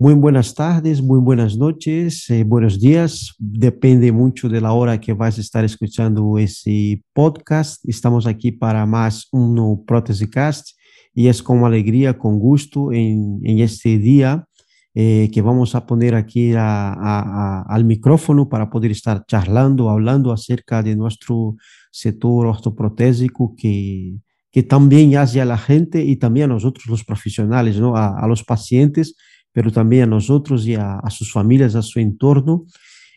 Muy buenas tardes, muy buenas noches, eh, buenos días. Depende mucho de la hora que vas a estar escuchando ese podcast. Estamos aquí para más un Prótesecast y es con alegría, con gusto en, en este día eh, que vamos a poner aquí a, a, al micrófono para poder estar charlando, hablando acerca de nuestro sector ortoprotésico que, que también hace a la gente y también a nosotros los profesionales, ¿no? a, a los pacientes pero también a nosotros y a, a sus familias, a su entorno.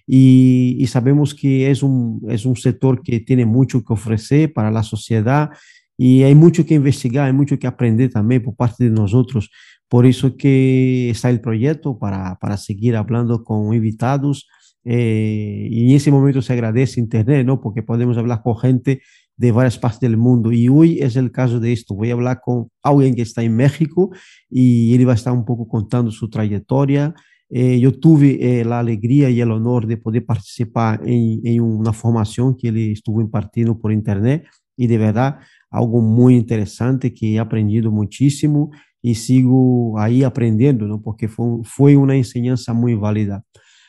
Y, y, sabemos que es un, es un sector que tiene mucho que ofrecer para la sociedad y hay mucho que investigar, hay mucho que aprender también por parte de nosotros. Por eso que está el proyecto para, para seguir hablando con invitados. Eh, y en ese momento se agradece Internet, ¿no? Porque podemos hablar con gente de varias partes del mundo. Y hoy es el caso de esto. Voy a hablar con alguien que está en México y él va a estar un poco contando su trayectoria. Eh, yo tuve eh, la alegría y el honor de poder participar en, una formación que él estuvo impartiendo por internet y de verdad algo muy interesante que he aprendido muchísimo y sigo ahí aprendiendo, ¿no? porque fue, fue una enseñanza muy válida.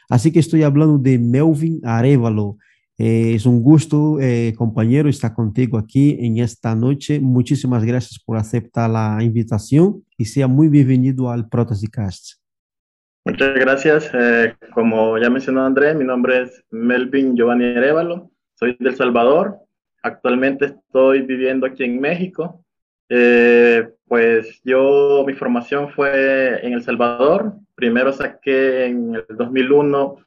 Así que estoy hablando de Melvin Arevalo. Eh, es un gusto, eh, compañero, estar contigo aquí en esta noche. Muchísimas gracias por aceptar la invitación y sea muy bienvenido al Protesicast. Muchas gracias. Eh, como ya mencionó André, mi nombre es Melvin Giovanni Arevalo. Soy del Salvador. Actualmente estoy viviendo aquí en México. Eh, pues yo, mi formación fue en El Salvador. Primero saqué en el 2001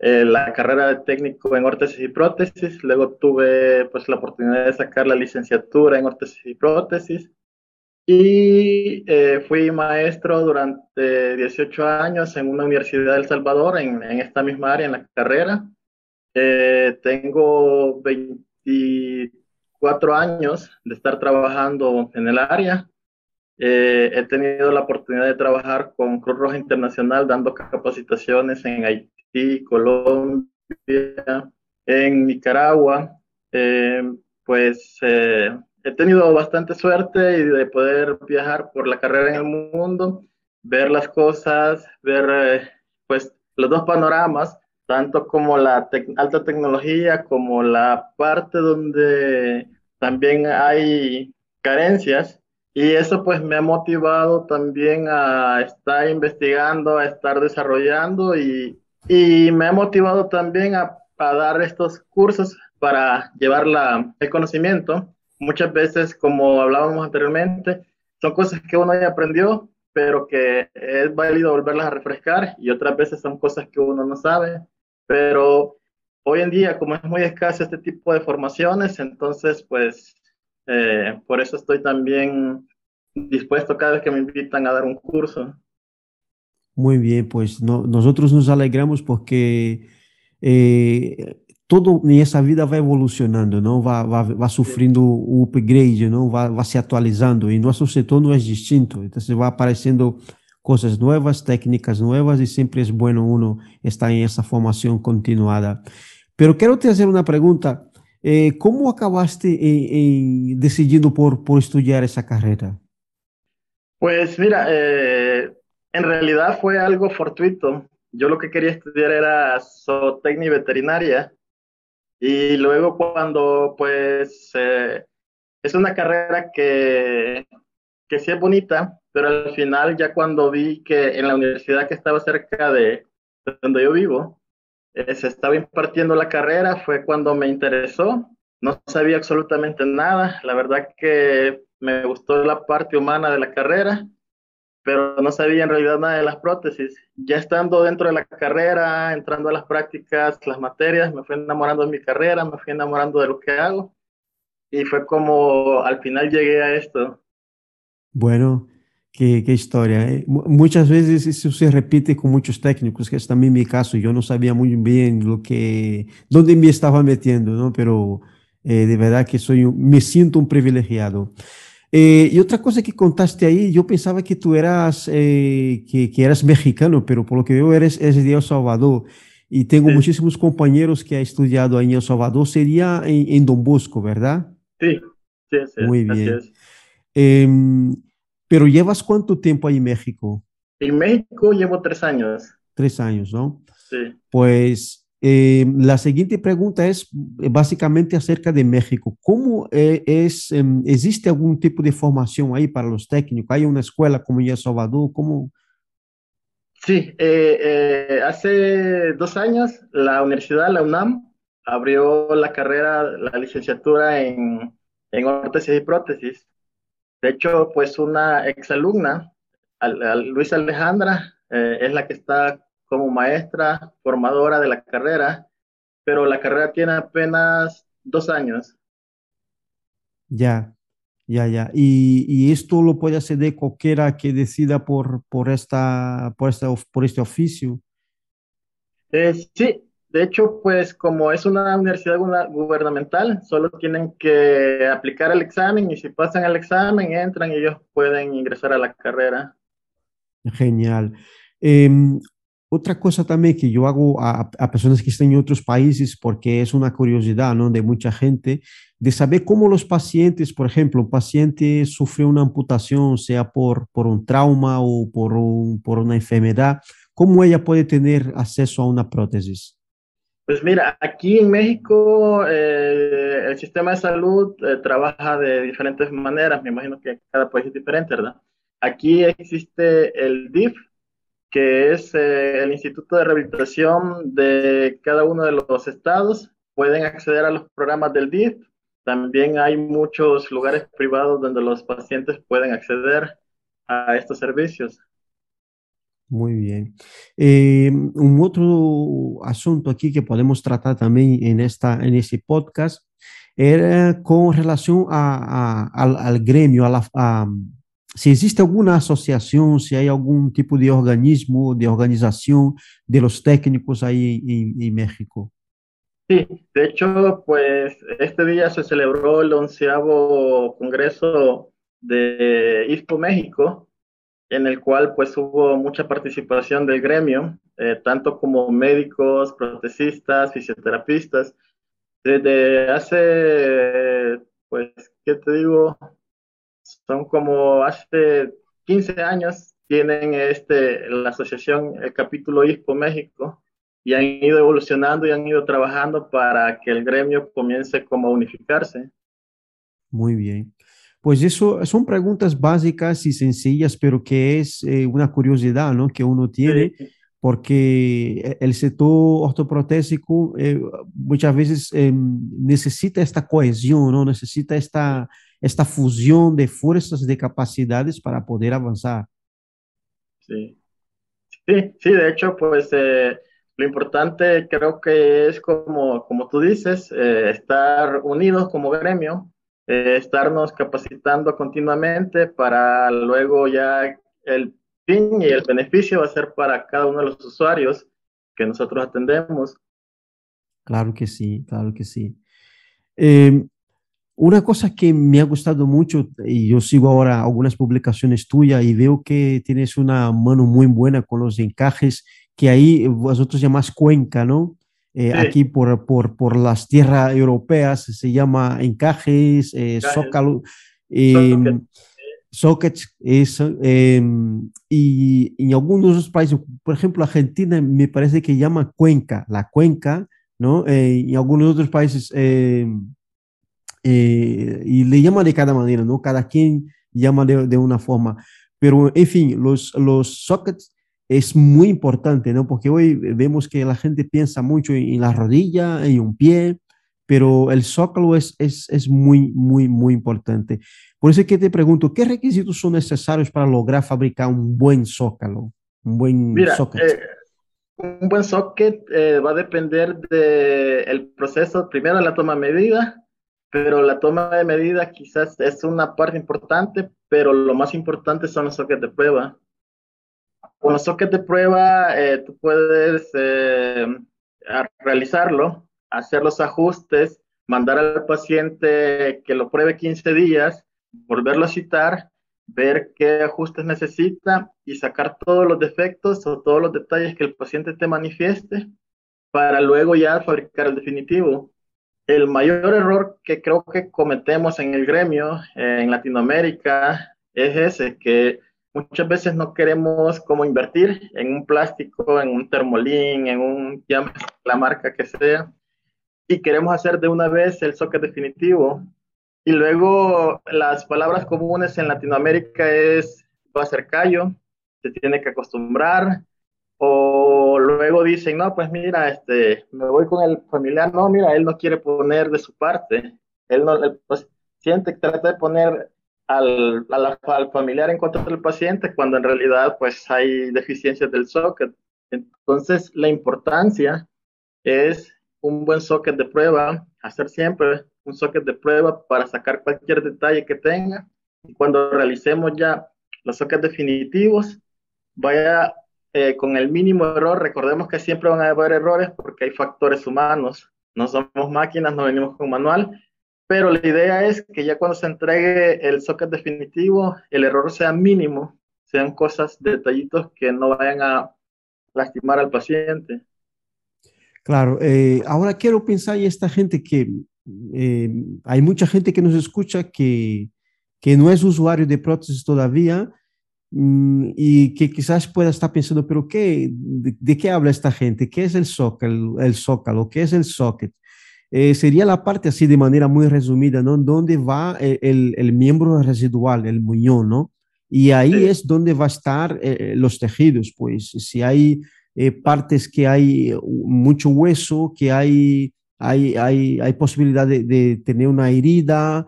eh, la carrera de técnico en órtesis y prótesis, luego tuve pues la oportunidad de sacar la licenciatura en órtesis y prótesis y eh, fui maestro durante 18 años en una universidad de El Salvador, en, en esta misma área, en la carrera. Eh, tengo 24 años de estar trabajando en el área. Eh, he tenido la oportunidad de trabajar con Cruz Roja Internacional dando capacitaciones en Haití Colombia, en Nicaragua, eh, pues eh, he tenido bastante suerte de poder viajar por la carrera en el mundo, ver las cosas, ver eh, pues los dos panoramas, tanto como la alta tecnología como la parte donde también hay carencias. Y eso pues me ha motivado también a estar investigando, a estar desarrollando y, y me ha motivado también a, a dar estos cursos para llevar la, el conocimiento. Muchas veces, como hablábamos anteriormente, son cosas que uno ya aprendió, pero que es válido volverlas a refrescar y otras veces son cosas que uno no sabe. Pero hoy en día, como es muy escaso este tipo de formaciones, entonces, pues, eh, por eso estoy también dispuesto cada vez que me invitan a dar un curso. Muy bien, pues no, nosotros nos alegramos porque eh, todo en esa vida va evolucionando, ¿no? Va, va, va sufriendo un upgrade, ¿no? Va, va se actualizando y nuestro sector no es distinto. Entonces va apareciendo cosas nuevas, técnicas nuevas y siempre es bueno uno estar en esa formación continuada. Pero quiero te hacer una pregunta. Eh, ¿Cómo acabaste en, en decidiendo por, por estudiar esa carrera? Pues mira, eh, en realidad fue algo fortuito. Yo lo que quería estudiar era zootecnia veterinaria y luego cuando pues eh, es una carrera que, que sí es bonita, pero al final ya cuando vi que en la universidad que estaba cerca de donde yo vivo, eh, se estaba impartiendo la carrera, fue cuando me interesó. No sabía absolutamente nada. La verdad que me gustó la parte humana de la carrera pero no sabía en realidad nada de las prótesis. Ya estando dentro de la carrera, entrando a las prácticas, las materias, me fui enamorando de mi carrera, me fui enamorando de lo que hago y fue como al final llegué a esto. Bueno, qué, historia. ¿eh? Muchas veces eso se repite con muchos técnicos, que es también mi caso. Yo no sabía muy bien lo que, dónde me estaba metiendo, ¿no? Pero eh, de verdad que soy, me siento un privilegiado. Eh, y otra cosa que contaste ahí, yo pensaba que tú eras, eh, que, que, eras mexicano, pero por lo que veo eres, eres de El Salvador. Y tengo sí. muchísimos compañeros que han estudiado ahí en El Salvador. Sería en, en Don Bosco, ¿verdad? Sí, sí, sí Muy bien. Eh, pero ¿llevas cuánto tiempo ahí en México? En México llevo tres años. Tres años, ¿no? Sí. Pues eh, la siguiente pregunta es básicamente acerca de México. ¿Cómo eh, es, em, existe algún tipo de formación ahí para los técnicos? ¿Hay una escuela como ya Salvador? ¿Cómo? Sí, eh, hace dos años la universidad, la UNAM, abrió la carrera, la licenciatura en, en órtesis y prótesis. De hecho, pues una exalumna, Luisa Alejandra, es la que está como maestra formadora de la carrera, pero la carrera tiene apenas dos años. Ya, ya, ya. Y, esto lo puede hacer de cualquiera que decida por, por, esta, por, esta, por este oficio. Eh, sí, de hecho, pues como es una universidad gubernamental, solo tienen que aplicar el examen y si pasan el examen, entran y ellos pueden ingresar a la carrera. Genial. Em, otra cosa también que yo hago a, personas que están en otros países, porque es una curiosidad ¿no? de mucha gente, de saber cómo los pacientes, por ejemplo, un paciente sufre una amputación, sea por, por un trauma o por, por una enfermedad, ¿cómo ella puede tener acceso a una prótesis? Pues mira, aquí en México eh, el sistema de salud eh, trabaja de diferentes maneras, me imagino que cada país es diferente, ¿verdad? Aquí existe el DIF, que es eh, el Instituto de Rehabilitación de cada uno de los estados. Pueden acceder a los programas del DIF. También hay muchos lugares privados donde los pacientes pueden acceder a estos servicios. Muy bien. Eh, un otro asunto aquí que podemos tratar también en, esta, en este podcast era con relación a, al, gremio, a la, si existe alguna asociación, si hay algún tipo de organismo, de organización de los técnicos ahí en, México. Sí, de hecho, pues este día se celebró el onceavo congreso de ISPO México, en el cual pues hubo mucha participación del gremio, eh, tanto como médicos, protecistas, fisioterapistas. Desde hace, pues, ¿qué te digo? Son como hace 15 años tienen este, la asociación, el capítulo ISPO México, y han ido evolucionando y han ido trabajando para que el gremio comience como a unificarse. Muy bien. Pues eso son preguntas básicas y sencillas, pero que es eh, una curiosidad ¿no? que uno tiene, porque el sector ortoprotésico eh, muchas veces em, necesita esta cohesión, ¿no? necesita esta, esta fusión de fuerzas, de capacidades para poder avanzar. Sí, sí, sí de hecho, pues eh, lo importante creo que es como, como tú dices, eh, estar unidos como gremio, eh, estarnos capacitando continuamente para luego ya el fin y el beneficio va a ser para cada uno de los usuarios que nosotros atendemos. Claro que sí, claro que sí. Eh, una cosa que me ha gustado mucho, y yo sigo ahora algunas publicaciones tuyas y veo que tienes una mano muy buena con los encajes, que ahí vosotros llamáis cuenca, ¿no? Eh, aquí por, por, por, las tierras europeas se llama encajes, eh, zócalo, eh, sockets, eso, em, y en algunos otros países, por ejemplo, Argentina me parece que llama cuenca, la cuenca, ¿no? Eh, en algunos otros países em, eh, y le llama de cada manera, ¿no? Cada quien llama de, de, una forma. Pero, en fin, los, los sockets es muy importante, ¿no? Porque hoy vemos que la gente piensa mucho en, la rodilla, en un pie, pero el zócalo es, es, es, muy, muy, muy importante. Por eso es que te pregunto, ¿qué requisitos son necesarios para lograr fabricar un buen zócalo? Un buen Mira, socket. Eh, un buen socket eh, va a depender del el proceso, primero la toma medida, pero la toma de medida quizás es una parte importante, pero lo más importante son los sockets de prueba. Con los sockets de prueba, eh, tú puedes eh, realizarlo, hacer los ajustes, mandar al paciente que lo pruebe 15 días, volverlo a citar, ver qué ajustes necesita y sacar todos los defectos o todos los detalles que el paciente te manifieste para luego ya fabricar el definitivo el mayor error que creo que cometemos en el gremio en Latinoamérica es ese, que muchas veces no queremos como invertir en un plástico, en un termolín, en un, la marca que sea, y queremos hacer de una vez el socket definitivo. Y luego las palabras comunes en Latinoamérica es va a ser callo, se tiene que acostumbrar, o luego dicen, no, pues mira, este, me voy con el familiar, no, mira, él no quiere poner de su parte, él no, el paciente trata de poner al, al, familiar en contra del paciente cuando en realidad pues hay deficiencias del socket. Entonces la importancia es un buen socket de prueba, hacer siempre un socket de prueba para sacar cualquier detalle que tenga. Y cuando realicemos ya los sockets definitivos, vaya eh, con el mínimo error. Recordemos que siempre van a haber errores porque hay factores humanos. No somos máquinas, no venimos con manual pero la idea es que ya cuando se entregue el socket definitivo, el error sea mínimo, sean cosas, detallitos que no vayan a lastimar al paciente. Claro, eh, ahora quiero pensar en esta gente que eh, hay mucha gente que nos escucha que, que no es usuario de prótesis todavía y que quizás pueda estar pensando, pero ¿qué, de, qué habla esta gente? ¿Qué es el zócalo? El zócalo? ¿Qué es el socket? Eh, sería la parte así de manera muy resumida, ¿no? Donde va eh, el, el, miembro residual, el muñón, ¿no? Y ahí es donde va a estar eh, los tejidos, pues si hay partes que hay mucho hueso, que hay, hay, hay, hay posibilidad de, de, tener una herida,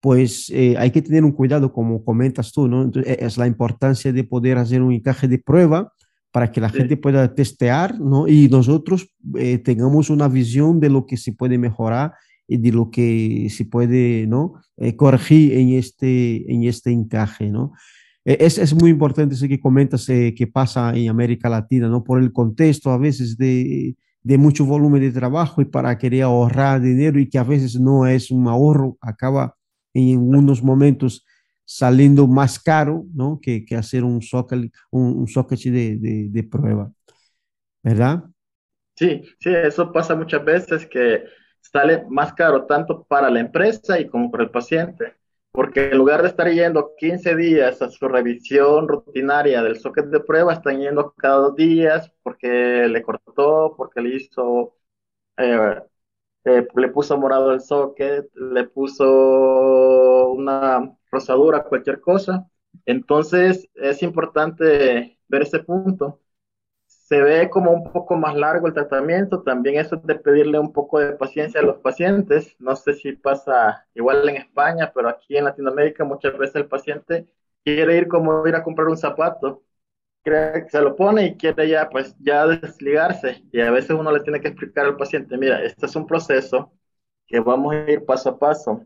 pues hay que tener un cuidado, como comentas tú, ¿no? Entonces, es la importancia de poder hacer un encaje de prueba para que la gente pueda testear, ¿no? Y nosotros eh, tengamos una visión de lo que se puede mejorar y de lo que se puede, ¿no? Eh, corregir en este, en este encaje, ¿no? E, es, es muy importante eso que comentas eh, que pasa en América Latina, ¿no? Por el contexto a veces de, de mucho volumen de trabajo y para querer ahorrar dinero y que a veces no es un ahorro, acaba en unos momentos saliendo más caro ¿no? que, que hacer un socket, un, un socket de, de, de, prueba, ¿verdad? Sí, sí, eso pasa muchas veces que sale más caro tanto para la empresa y como para el paciente, porque en lugar de estar yendo 15 días a su revisión rutinaria del socket de prueba, están yendo cada dos días porque le cortó, porque le hizo eh, eh, le puso morado el socket, le puso una rosadura, cualquier cosa. Entonces es importante ver ese punto. Se ve como un poco más largo el tratamiento, también eso es de pedirle un poco de paciencia a los pacientes. No sé si pasa igual en España, pero aquí en Latinoamérica muchas veces el paciente quiere ir como ir a comprar un zapato cree se lo pone y quiere ya, pues, ya desligarse. Y a veces uno le tiene que explicar al paciente, mira, este es un proceso que vamos a ir paso a paso.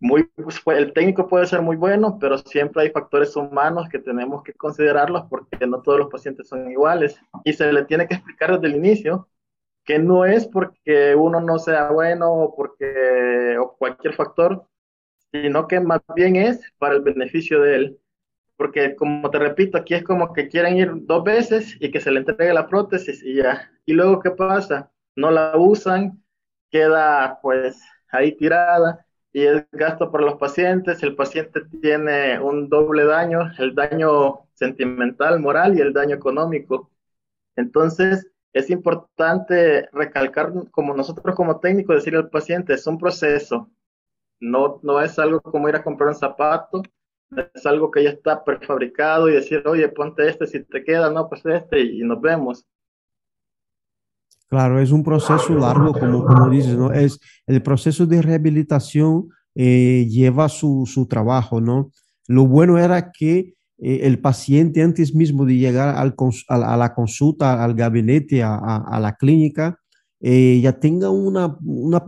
Muy, pues, el técnico puede ser muy bueno, pero siempre hay factores humanos que tenemos que considerarlos porque no todos los pacientes son iguales. Y se le tiene que explicar desde el inicio que no es porque uno no sea bueno o porque o cualquier factor, sino que más bien es para el beneficio de él porque como te repito, aquí es como que quieren ir dos veces y que se le entregue la prótesis y ya. Y luego, ¿qué pasa? No la usan, queda pues ahí tirada y es gasto para los pacientes. El paciente tiene un doble daño, el daño sentimental, moral y el daño económico. Entonces, es importante recalcar, como nosotros como técnicos, decirle al paciente, es un proceso, no, no es algo como ir a comprar un zapato es algo que ya está prefabricado y decir, oye, ponte este, si te queda, no, pues este, y nos vemos. Claro, es un proceso largo, como, como dices, ¿no? Es el proceso de rehabilitación eh, lleva su, su, trabajo, ¿no? Lo bueno era que eh, el paciente antes mismo de llegar al, a, la consulta, al gabinete, a, a, a la clínica, eh, ya tenga una, una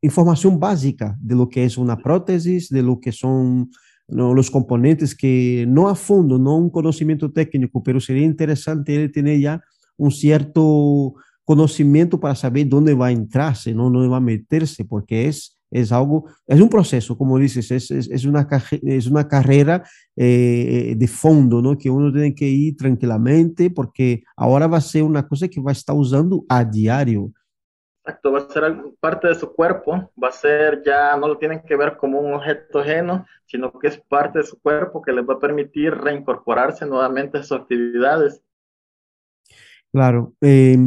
información básica de lo que es una prótesis, de lo que son ¿no? los componentes que no a fondo, no un conocimiento técnico, pero sería interesante él tener ya un cierto conocimiento para saber dónde va a entrarse, ¿no? dónde va a meterse, porque es, es algo, es un proceso, como dices, es, es, una, es una carrera eh, de fondo, ¿no? que uno tiene que ir tranquilamente, porque ahora va a ser una cosa que va a estar usando a diario. Exacto, va a ser parte de su cuerpo, va a ser ya, no lo tienen que ver como un objeto ajeno, sino que es parte de su cuerpo que les va a permitir reincorporarse nuevamente a sus actividades. Claro. Eh,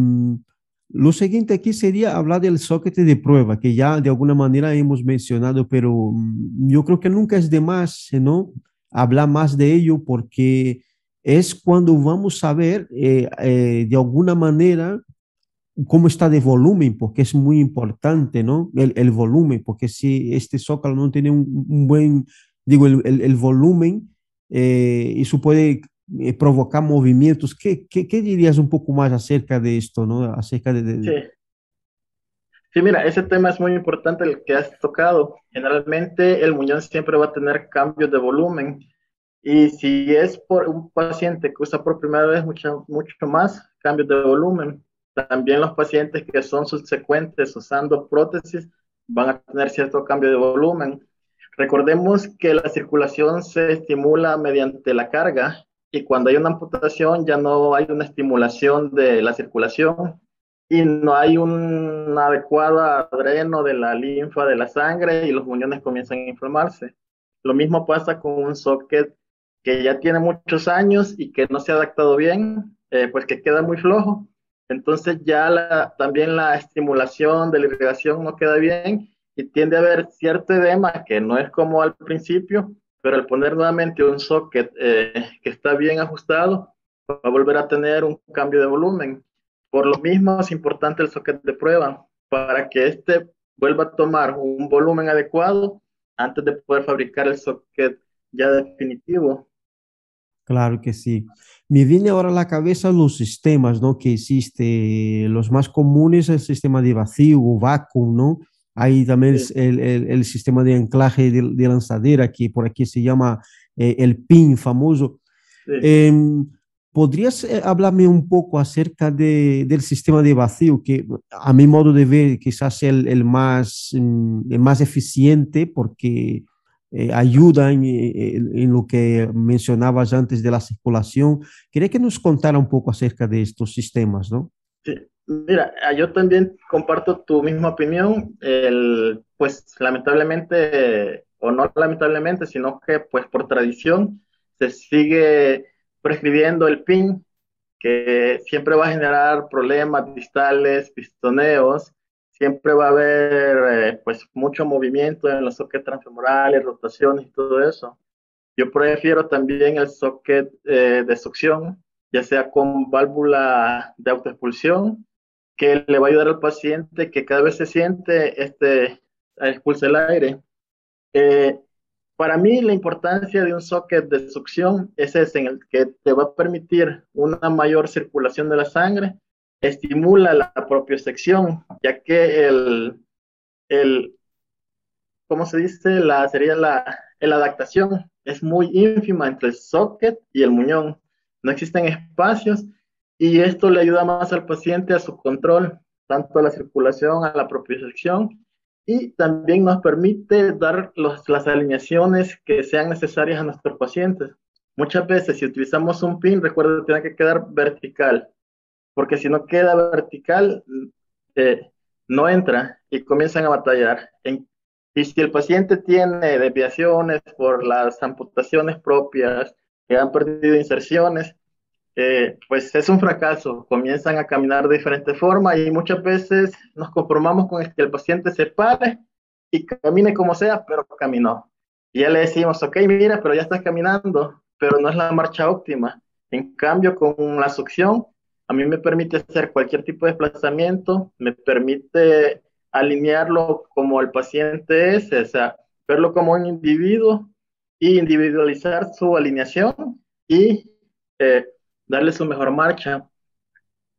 lo siguiente aquí sería hablar del socket de prueba, que ya de alguna manera hemos mencionado, pero mm, yo creo que nunca es de más, ¿no? Hablar más de ello porque es cuando vamos a ver eh, eh, de alguna manera cómo está de volumen, porque es muy importante, ¿no? El, el volumen, porque si este zócalo no tiene un, un buen, digo, el, el, el volumen, eh, eso puede eh, provocar movimientos. ¿Qué, ¿Qué, qué, dirías un poco más acerca de esto, ¿no? Acerca de, de... Sí. sí, mira, ese tema es muy importante el que has tocado. Generalmente el muñón siempre va a tener cambios de volumen. Y si es por un paciente que usa por primera vez mucho, mucho más cambios de volumen, también los pacientes que son subsecuentes usando prótesis van a tener cierto cambio de volumen. Recordemos que la circulación se estimula mediante la carga y cuando hay una amputación ya no hay una estimulación de la circulación y no hay un adecuado dreno de la linfa de la sangre y los muñones comienzan a inflamarse. Lo mismo pasa con un socket que ya tiene muchos años y que no se ha adaptado bien, eh, pues que queda muy flojo entonces ya también la estimulación de la irrigación no queda bien y tiende a haber cierto edema que no es como al principio, pero al poner nuevamente un socket eh, que está bien ajustado, va a volver a tener un cambio de volumen. Por lo mismo es importante el socket de prueba para que éste vuelva a tomar un volumen adecuado antes de poder fabricar el socket ya definitivo. Claro que sí. Me viene ahora a la cabeza los sistemas, ¿no? Que existe, los más comunes, el sistema de vacío o vacuum, ¿no? Hay también sí. el, el, el, sistema de anclaje de, de, lanzadera, que por aquí se llama eh, el PIN famoso. Sí. Eh, ¿Podrías eh, hablarme un poco acerca de, del sistema de vacío, que a mi modo de ver quizás es el, el más, mm, el más eficiente porque eh, ayuda en, en, en, lo que mencionabas antes de la circulación. Quería que nos contara un poco acerca de estos sistemas, ¿no? Sí, mira, ah, yo también comparto tu misma opinión. El, pues lamentablemente, o no lamentablemente, sino que pues por tradición se sigue prescribiendo el PIN, que siempre va a generar problemas distales, pistoneos, siempre va a haber eh, pues mucho movimiento en los sockets transfemorales, rotaciones y todo eso. Yo prefiero también el socket eh, de succión, ya sea con válvula de autoexpulsión, que le va a ayudar al paciente que cada vez se siente, este, expulse el aire. Eh, para mí la importancia de un socket de succión es ese, en el que te va a permitir una mayor circulación de la sangre estimula la propiocepción, ya que el, el, ¿cómo se dice? La, sería la, la adaptación es muy ínfima entre el socket y el muñón. No existen espacios y esto le ayuda más al paciente a su control, tanto a la circulación, a la propiocepción y también nos permite dar las alineaciones que sean necesarias a nuestros pacientes. Muchas veces si utilizamos un pin, recuerda que tiene que quedar vertical porque si no queda vertical, eh, no entra y comienzan a batallar. En, y si el paciente tiene desviaciones por las amputaciones propias, que han perdido inserciones, eh, pues es un fracaso. Comienzan a caminar de diferente forma y muchas veces nos conformamos con que el paciente se pare y camine como sea, pero caminó. Y ya le decimos, ok, mira, pero ya estás caminando, pero no es la marcha óptima. En cambio, con la succión, a mí me permite hacer cualquier tipo de desplazamiento, me permite alinearlo como el paciente es, o sea, verlo como un individuo y individualizar su alineación y eh, darle su mejor marcha.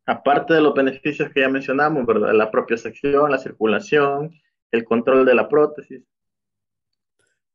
Aparte de los beneficios que ya mencionamos, ¿verdad? La propia sección, la circulación, el control de la prótesis.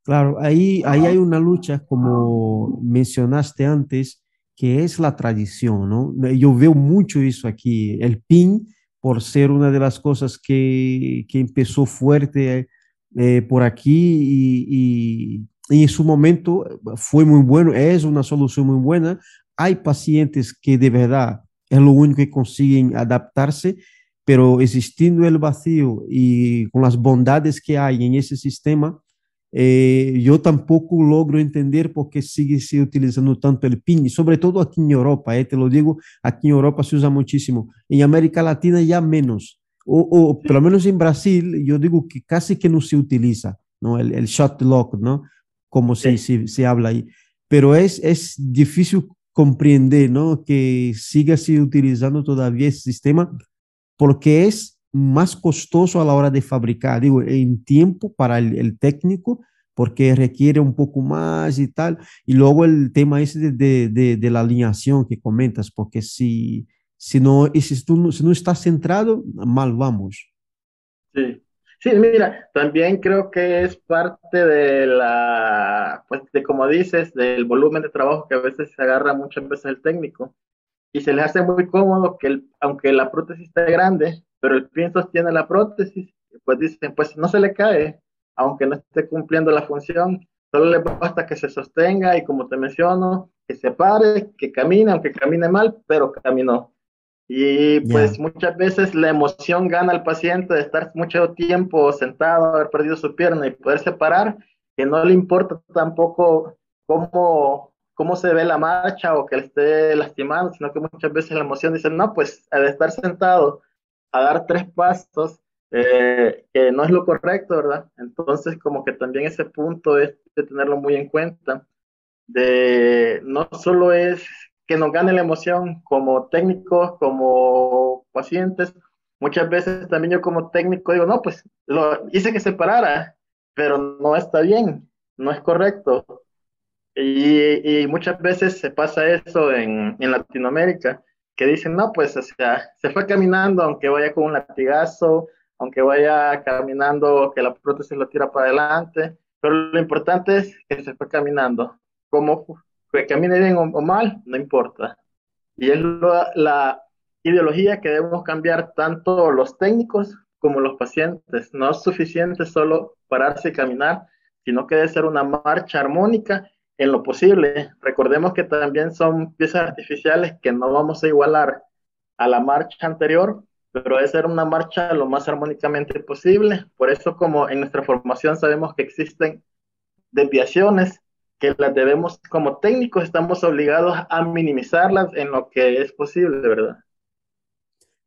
Claro, ahí, ahí hay una lucha, como mencionaste antes, que es la tradición, ¿no? Yo veo mucho eso aquí, el PIN, por ser una de las cosas que, que empezó fuerte eh, por aquí y, y, y, en su momento fue muy bueno, es una solución muy buena. Hay pacientes que de verdad es lo único que consiguen adaptarse, pero existiendo el vacío y con las bondades que hay en ese sistema, eh, yo tampoco logro entender por qué sigue se utilizando tanto el PIN, sobre todo aquí en Europa, eh, te lo digo, aquí en Europa se usa muchísimo, en América Latina ya menos, o, o por lo menos en Brasil, yo digo que casi que no se utiliza, ¿no? El, el shot lock, ¿no? Como sí. se, se, se, habla ahí. Pero es, es difícil comprender, ¿no? Que siga se utilizando todavía ese sistema porque es más costoso a la hora de fabricar, digo, en tiempo para el, el técnico, porque requiere un poco más y tal. Y luego el tema ese de, de, de, de la alineación que comentas, porque si, si, no, si, tú, si no estás centrado, mal vamos. Sí. Sí, mira, también creo que es parte de la, pues de como dices, del volumen de trabajo que a veces se agarra muchas veces el técnico y se les hace muy cómodo que el, aunque la prótesis esté grande, pero el pin sostiene la prótesis, pues dicen, pues no se le cae, aunque no esté cumpliendo la función, solo le basta que se sostenga y como te menciono, que se pare, que camine, aunque camine mal, pero caminó. Y pues yeah. muchas veces la emoción gana al paciente de estar mucho tiempo sentado, haber perdido su pierna y poderse parar, que no le importa tampoco cómo, cómo se ve la marcha o que le esté lastimando, sino que muchas veces la emoción dice, no, pues de estar sentado a dar tres pasos, eh, que no es lo correcto, ¿verdad? Entonces como que también ese punto es de tenerlo muy en cuenta, de no solo es que nos gane la emoción como técnicos, como pacientes. Muchas veces también yo como técnico digo, no, pues hice que se parara, pero no está bien, no es correcto. Y, y muchas veces se pasa eso en, en, Latinoamérica, que dicen, no, pues o sea, se fue caminando, aunque vaya con un latigazo, aunque vaya caminando, que la prótesis lo tira para adelante, pero lo importante es que se fue caminando. ¿Cómo que camine bien o, mal, no importa. Y es la ideología que debemos cambiar tanto los técnicos como los pacientes. No es suficiente solo pararse y caminar, sino que debe ser una marcha armónica en lo posible. Recordemos que también son piezas artificiales que no vamos a igualar a la marcha anterior, pero debe ser una marcha lo más armónicamente posible. Por eso, como en nuestra formación sabemos que existen desviaciones que las debemos, como técnicos, estamos obligados a minimizarlas en lo que es posible, ¿verdad?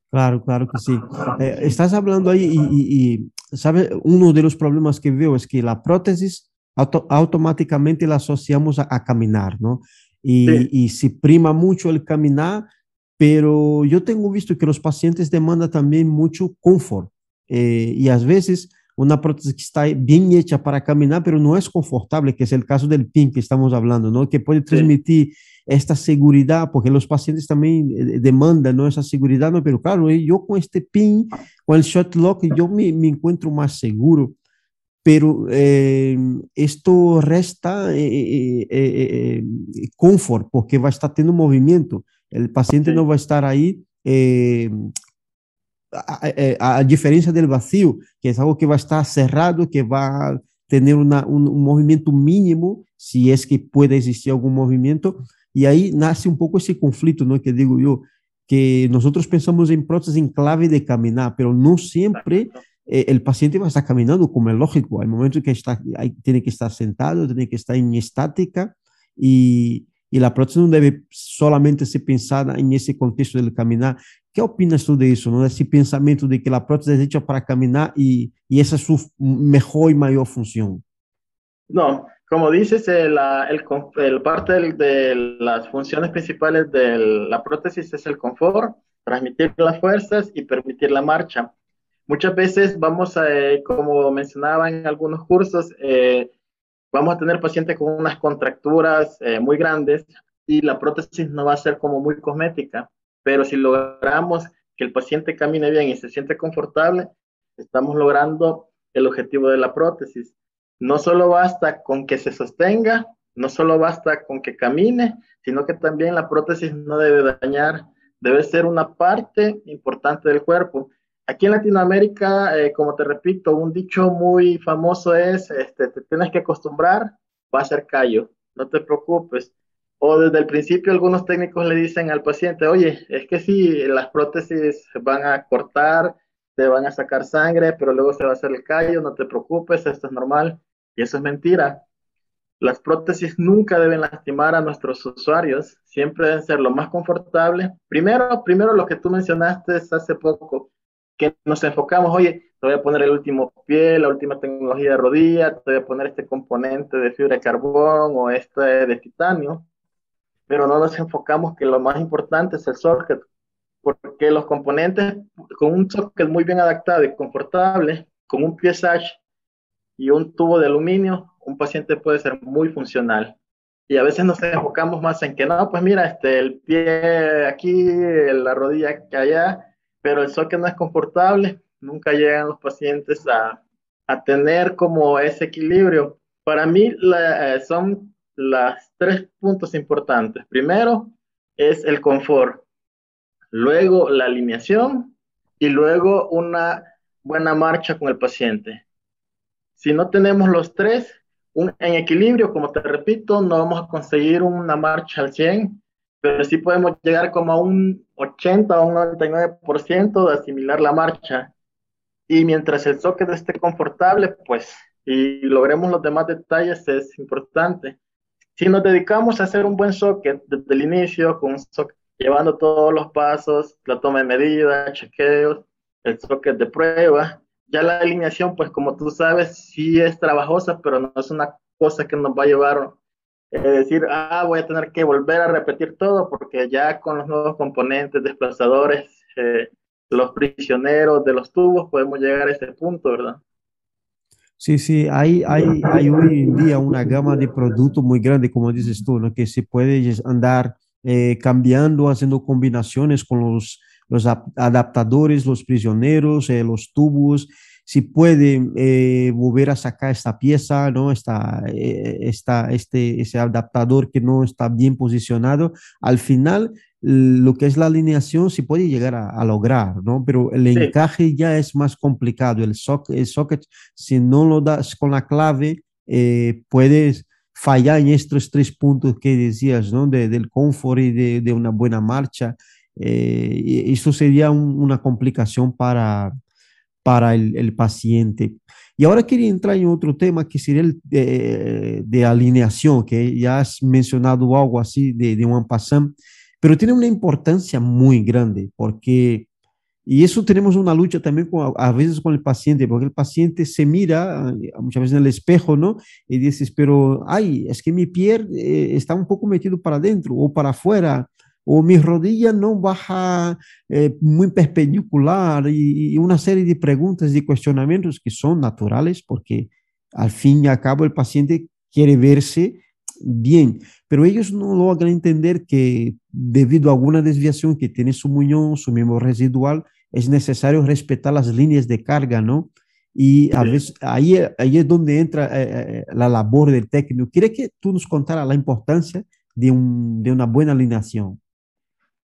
Claro, claro que sí. Eh, estás hablando ahí y, y, y, ¿sabe? Uno de los problemas que veo es que la prótesis auto, automáticamente la asociamos a, a caminar, ¿no? Y, sí. y se prima mucho el caminar, pero yo tengo visto que los pacientes demandan también mucho confort eh, y a veces una prótesis que está bien hecha para caminar, pero no es confortable, que es el caso del PIN que estamos hablando, ¿no? Que puede transmitir sí. esta seguridad, porque los pacientes también eh, demandan, ¿no? Esa seguridad, ¿no? Pero claro, eh, yo con este PIN, con el shot lock, yo me, me encuentro más seguro. Pero eh, esto resta eh, eh, confort, porque va a estar teniendo movimiento. El paciente sí. no va a estar ahí a, a, diferencia del vacío, que es algo que va a estar cerrado, que va a tener una, un, un, movimiento mínimo, si es que puede existir algún movimiento, y ahí nace un poco ese conflicto, ¿no? Que digo yo, que nosotros pensamos en prótesis en clave de caminar, pero no siempre eh, el paciente va a estar caminando como es lógico, hay momentos que está, hay, tiene que estar sentado, tiene que estar en estática, y, y la prótesis no debe solamente ser pensada en ese contexto del caminar, ¿Qué opinas tú de eso, no? ese pensamiento de que la prótesis es hecha para caminar y, esa es su mejor y mayor función? No, como dices, el, el, parte de las funciones principales de la prótesis es el confort, transmitir las fuerzas y permitir la marcha. Muchas veces vamos a, eh, como mencionaba en algunos cursos, eh, vamos a tener pacientes con unas contracturas eh, muy grandes y la prótesis no va a ser como muy cosmética pero si logramos que el paciente camine bien y se siente confortable, estamos logrando el objetivo de la prótesis. No solo basta con que se sostenga, no solo basta con que camine, sino que también la prótesis no debe dañar, debe ser una parte importante del cuerpo. Aquí en Latinoamérica, eh, como te repito, un dicho muy famoso es, este, te tienes que acostumbrar, va a ser callo, no te preocupes. O desde el principio algunos técnicos le dicen al paciente, oye, es que si las prótesis van a cortar, te van a sacar sangre, pero luego se va a hacer el callo, no te preocupes, esto es normal. Y eso es mentira. Las prótesis nunca deben lastimar a nuestros usuarios, siempre deben ser lo más confortable. Primero, primero lo que tú mencionaste hace poco, que nos enfocamos, oye, te voy a poner el último pie, la última tecnología de rodilla, te voy a poner este componente de fibra de carbón o este de titanio, pero no nos enfocamos que lo más importante es el socket, porque los componentes con un socket muy bien adaptado y confortable, con un pie sash y un tubo de aluminio, un paciente puede ser muy funcional. Y a veces nos enfocamos más en que no, pues mira, este, el pie aquí, la rodilla allá, pero el socket no es confortable, nunca llegan los pacientes a, a tener como ese equilibrio. Para mí la, son los tres puntos importantes. Primero es el confort, luego la alineación y luego una buena marcha con el paciente. Si no tenemos los tres en equilibrio, como te repito, no vamos a conseguir una marcha al 100, pero sí podemos llegar como a un 80 o un 99% de asimilar la marcha. Y mientras el socket esté confortable, pues, y logremos los demás detalles, es importante. Si nos dedicamos a hacer un buen socket desde el inicio, con llevando todos los pasos, la toma de medidas, chequeos, el socket de prueba, ya la alineación, pues como tú sabes, sí es trabajosa, pero no es una cosa que nos va a llevar es decir, ah, voy a tener que volver a repetir todo porque ya con los nuevos componentes, desplazadores, eh, los prisioneros de los tubos, podemos llegar a ese punto, ¿verdad? Sí, sí, hay, hay, hay hoy en día una gama de productos muy grande, como dices tú, ¿no? que se puede andar eh, cambiando, haciendo combinaciones con los, los adaptadores, los prisioneros, eh, los tubos, si puede eh, volver a sacar esta pieza, ¿no? Esta, eh, esta, este, ese adaptador que no está bien posicionado, al final lo que es la alineación se puede llegar a, lograr, ¿no? Pero el encaje ya es más complicado. El, socket, el socket, si no lo das con la clave, eh, puedes fallar en estos tres puntos que decías, ¿no? De, del confort y de, de, una buena marcha. y eso sería una complicación para, para el, paciente. Y ahora quería entrar en otro tema que sería el de, alineación, que ya has mencionado algo así de, de un passant, pero tiene una importancia muy grande porque, y eso tenemos una lucha también con, a veces con el paciente, porque el paciente se mira eh, muchas veces en el espejo, ¿no? Y dices, pero, ay, es que mi pie eh, está un poco metido para adentro o para afuera, o mi rodilla no baja eh, muy perpendicular y, una serie de preguntas y cuestionamientos que son naturales porque al fin y al cabo el paciente quiere verse bien, pero ellos no logran entender que debido a alguna desviación que tiene su muñón, su miembro residual, es necesario respetar las líneas de carga, ¿no? Y a veces ahí, ahí es donde entra eh, eh, la labor del técnico. Quería que tú nos contaras la importancia de, un, de una buena alineación.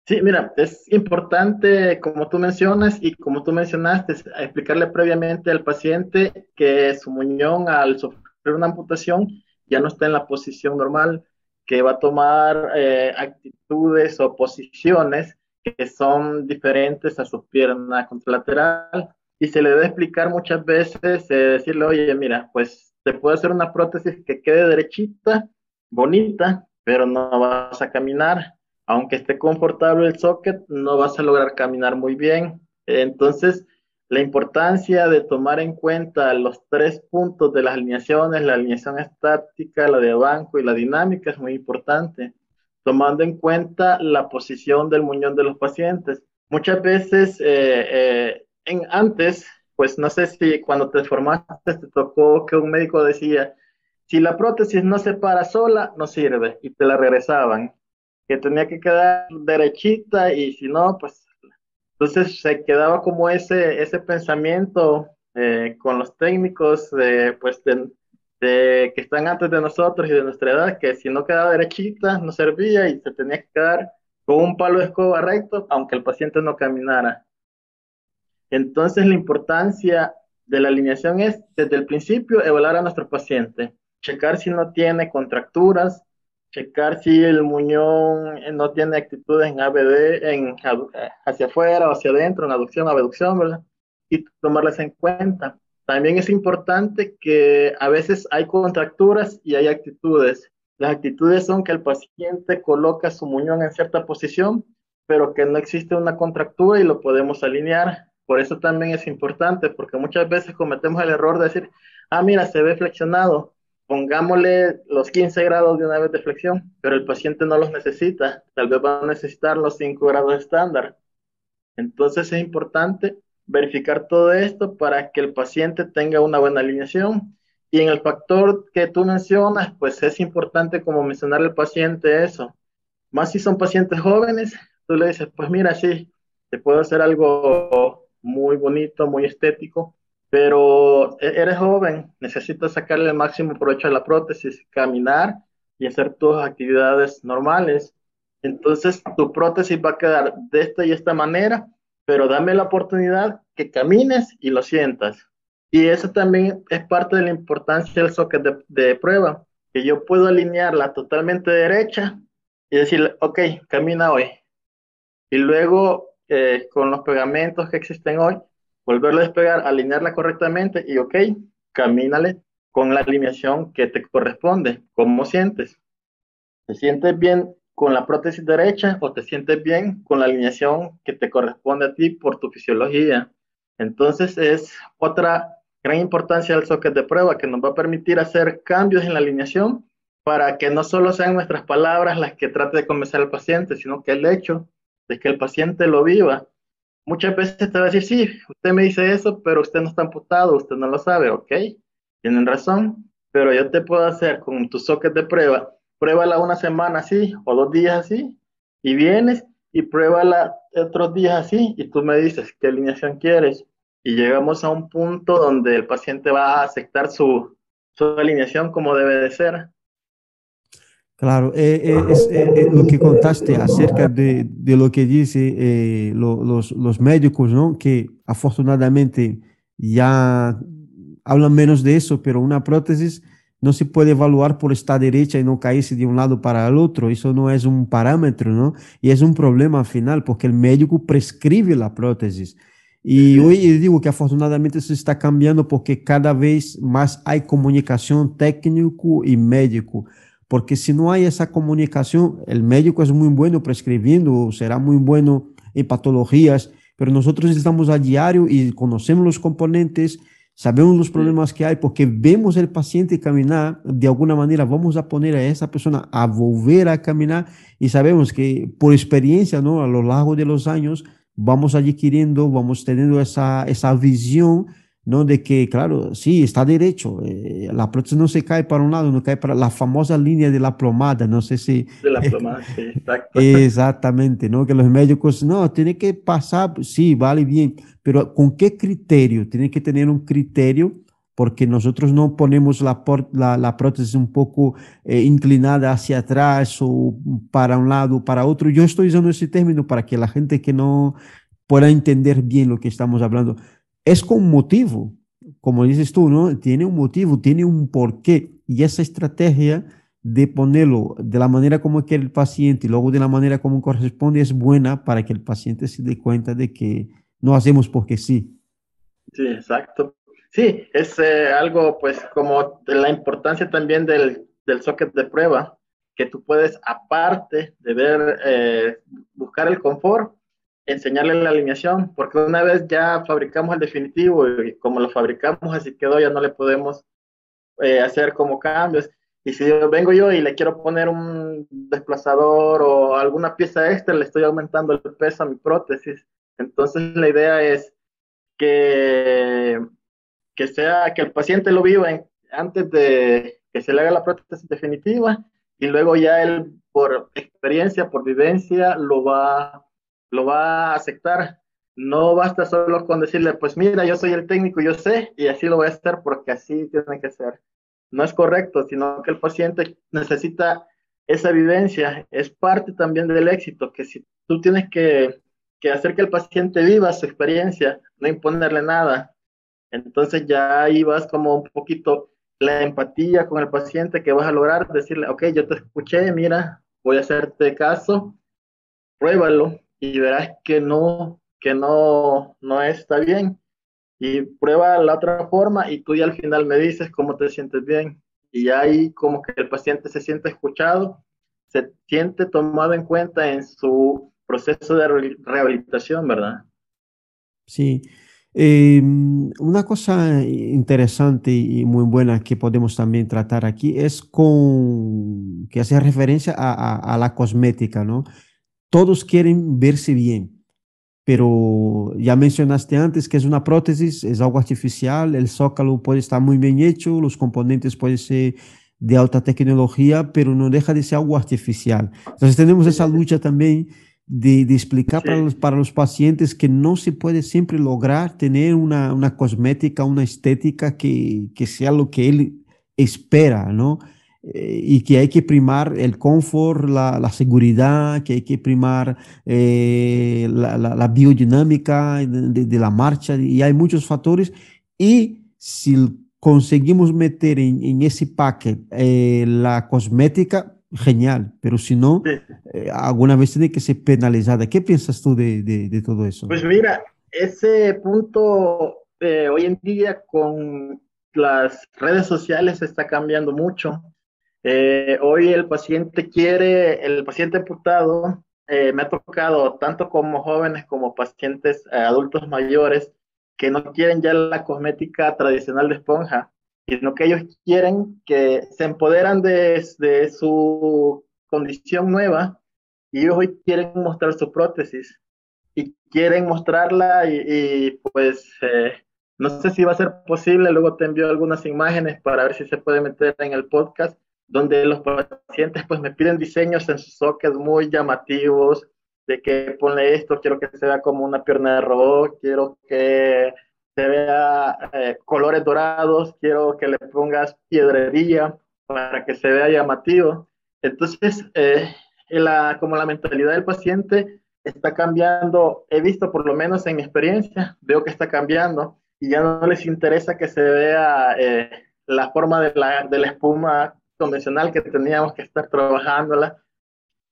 Sí, mira, es importante, como tú mencionas y como tú mencionaste, explicarle previamente al paciente que su muñón al sufrir una amputación ya no está en la posición normal, que va a tomar eh, actitudes o posiciones que son diferentes a su pierna contralateral. Y se le debe explicar muchas veces, eh, decirle, oye, mira, pues te puedo hacer una prótesis que quede derechita, bonita, pero no vas a caminar aunque esté confortable el socket, no vas a lograr caminar muy bien. Entonces, la importancia de tomar en cuenta los tres puntos de las alineaciones, la alineación estática, la de banco y la dinámica es muy importante, tomando en cuenta la posición del muñón de los pacientes. Muchas veces, eh, eh, en, antes, pues no sé si cuando te formaste te tocó que un médico decía, si la prótesis no se para sola, no sirve, y te la regresaban que tenía que quedar derechita y si no, pues entonces se quedaba como ese, ese pensamiento eh, con los técnicos de, pues de, que están antes de nosotros y de nuestra edad, que si no quedaba derechita no servía y se tenía que quedar con un palo de escoba recto, aunque el paciente no caminara. Entonces la importancia de la alineación es desde el principio evaluar a nuestro paciente, checar si no tiene contracturas, checar si el muñón no tiene actitudes en ABD, en, hacia afuera o hacia adentro, en aducción, abducción, ¿verdad? Y tomarlas en cuenta. También es importante que a veces hay contracturas y hay actitudes. Las actitudes son que el paciente coloca su muñón en cierta posición, pero que no existe una contractura y lo podemos alinear. Por eso también es importante, porque muchas veces cometemos el error de decir, ah, mira, se ve flexionado, pongámosle los 15 grados de una vez de flexión, pero el paciente no los necesita, tal vez va a necesitar los 5 grados estándar. Entonces es importante verificar todo esto para que el paciente tenga una buena alineación. Y en el factor que tú mencionas, pues es importante como mencionar al paciente eso. Más si son pacientes jóvenes, tú le dices, pues mira, sí, te puedo hacer algo muy bonito, muy estético, pero e-, eres joven, necesitas sacarle el máximo provecho a la prótesis, caminar y hacer tus actividades normales. Entonces, tu prótesis va a quedar de esta y esta manera, pero dame la oportunidad que camines y lo sientas. Y eso también es parte de la importancia del socket de, de prueba, que yo puedo alinearla totalmente derecha y decirle, ok, camina hoy. Y luego, eh, con los pegamentos que existen hoy, volverla a despegar, alinearla correctamente y ok, camínale con la alineación que te corresponde. ¿Cómo sientes? ¿Te sientes bien con la prótesis derecha o te sientes bien con la alineación que te corresponde a ti por tu fisiología? Entonces es otra gran importancia del socket de prueba que nos va a permitir hacer cambios en la alineación para que no solo sean nuestras palabras las que trate de convencer al paciente, sino que el hecho de que el paciente lo viva muchas veces te va a decir, sí, usted me dice eso, pero usted no está amputado, usted no lo sabe, ok, tienen razón, pero yo te puedo hacer con tu socket de prueba, pruébala una semana así o dos días así, y vienes y pruébala otros días así, y tú me dices qué alineación quieres, y llegamos a un punto donde el paciente va a aceptar su, su alineación como debe de ser. Claro, eh, eh, es eh, lo que contaste acerca de, lo que dice los, médicos, ¿no? Que afortunadamente ya hablan menos de eso, pero una prótesis no se puede evaluar por estar derecha y no caerse de un lado para el otro. Eso no es un parámetro, ¿no? Y es un problema al final, porque el médico prescribe la prótesis. Y hoy digo que afortunadamente eso está cambiando porque cada vez más hay comunicación técnico y médico porque si no hay esa comunicación, el médico es muy bueno prescribiendo, será muy bueno en patologías, pero nosotros estamos a diario y conocemos los componentes, sabemos los problemas que hay, porque vemos el paciente caminar, de alguna manera vamos a poner a esa persona a volver a caminar y sabemos que por experiencia, ¿no? A lo largo de los años, vamos adquiriendo, vamos teniendo esa, esa visión ¿no? De que, claro, sí, está derecho, eh, la prótesis no se cae para un lado, no cae para la famosa línea de la plomada, no sé si... De la plomada, sí, exacto. Exactamente, ¿no? Que los médicos, no, tiene que pasar, sí, vale bien, pero ¿con qué criterio? Tiene que tener un criterio porque nosotros no ponemos la, la, la prótesis un poco eh, inclinada hacia atrás o para un lado o para otro. Yo estoy usando ese término para que la gente que no pueda entender bien lo que estamos hablando es con motivo, como dices tú, ¿no? Tiene un motivo, tiene un porqué. Y esa estrategia de ponerlo de la manera como quiere el paciente y luego de la manera como corresponde es buena para que el paciente se dé cuenta de que no hacemos porque sí. Sí, exacto. Sí, es eh, algo pues como la importancia también del, del socket de prueba, que tú puedes aparte de ver, eh, buscar el confort, enseñarle la alineación, porque una vez ya fabricamos el definitivo y como lo fabricamos así quedó, ya no le podemos eh, hacer como cambios. Y si yo vengo yo y le quiero poner un desplazador o alguna pieza extra, le estoy aumentando el peso a mi prótesis. Entonces la idea es que, que sea que el paciente lo viva antes de que se le haga la prótesis definitiva y luego ya él por experiencia, por vivencia, lo va lo va a aceptar. No basta solo con decirle, pues mira, yo soy el técnico, yo sé, y así lo voy a hacer porque así tiene que ser. No es correcto, sino que el paciente necesita esa vivencia. Es parte también del éxito, que si tú tienes que, que hacer que el paciente viva su experiencia, no imponerle nada, entonces ya ahí vas como un poquito la empatía con el paciente que vas a lograr, decirle, ok, yo te escuché, mira, voy a hacerte caso, pruébalo y verás que no, que no, no está bien. Y prueba la otra forma y tú ya al final me dices cómo te sientes bien. Y ahí como que el paciente se siente escuchado, se siente tomado en cuenta en su proceso de rehabilitación, ¿verdad? Sí. Eh, una cosa interesante y muy buena que podemos también tratar aquí es con que hace referencia a, a, a la cosmética, ¿no? Todos quieren verse bien, pero ya mencionaste antes que es una prótesis, es algo artificial, el zócalo puede estar muy bien hecho, los componentes pueden ser de alta tecnología, pero no deja de ser algo artificial. Entonces tenemos esa lucha también de, explicar para, los, para los pacientes que no se puede siempre lograr tener una, una cosmética, una estética que, que sea lo que él espera, ¿no? Eh, y que hay que primar el confort, la, la seguridad, que hay que primar eh, la, la, la, biodinámica de, de, la marcha, y hay muchos factores. Y si conseguimos meter en, en ese paquete eh, la cosmética, genial, pero si no, eh, alguna vez tiene que ser penalizada. ¿Qué piensas tú de, de, todo eso? Pues mira, ese punto eh, hoy en día con las redes sociales está cambiando mucho. Eh, hoy el paciente quiere, el paciente amputado, eh, me ha tocado tanto como jóvenes como pacientes adultos mayores que no quieren ya la cosmética tradicional de esponja, sino que ellos quieren que se empoderan de, de su condición nueva y ellos hoy quieren mostrar su prótesis y quieren mostrarla y, y pues eh, no sé si va a ser posible, luego te envío algunas imágenes para ver si se puede meter en el podcast, donde los pacientes pues me piden diseños en sus sockets muy llamativos, de que pone esto, quiero que se vea como una pierna de robot, quiero que se vea eh, colores dorados, quiero que le pongas piedrería para que se vea llamativo. Entonces, eh, la, como la mentalidad del paciente está cambiando, he visto por lo menos en mi experiencia, veo que está cambiando y ya no les interesa que se vea eh, la forma de la, de la espuma convencional que teníamos que estar trabajándola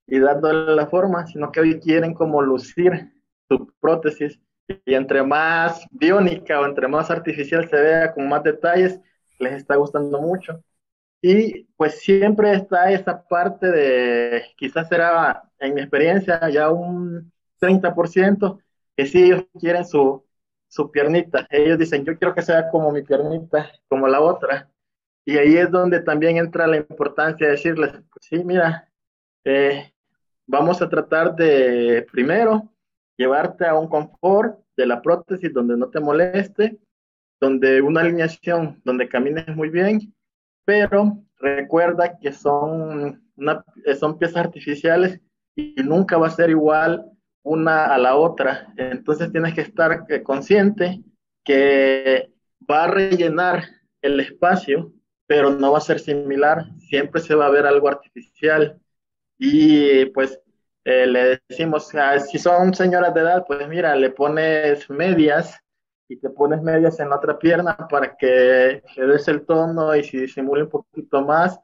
y dándole la forma, sino que hoy quieren como lucir su prótesis y entre más biónica o entre más artificial se vea con más detalles, les está gustando mucho. Y pues siempre está esa parte de, quizás será en mi experiencia ya un 30%, que si ellos quieren su, su piernita. Ellos dicen, yo quiero que sea como mi piernita, como la otra. Y ahí es donde también entra la importancia de decirles, pues sí, mira, eh, vamos a tratar de primero llevarte a un confort de la prótesis donde no te moleste, donde una alineación donde camines muy bien, pero recuerda que son, son piezas artificiales y nunca va a ser igual una a la otra. Entonces tienes que estar eh, consciente que va a rellenar el espacio, pero no va a ser similar. Siempre se va a ver algo artificial. Y pues eh, le decimos, ah, si son señoras de edad, pues mira, le pones medias y te pones medias en la otra pierna para que le des el tono y si disimule un poquito más.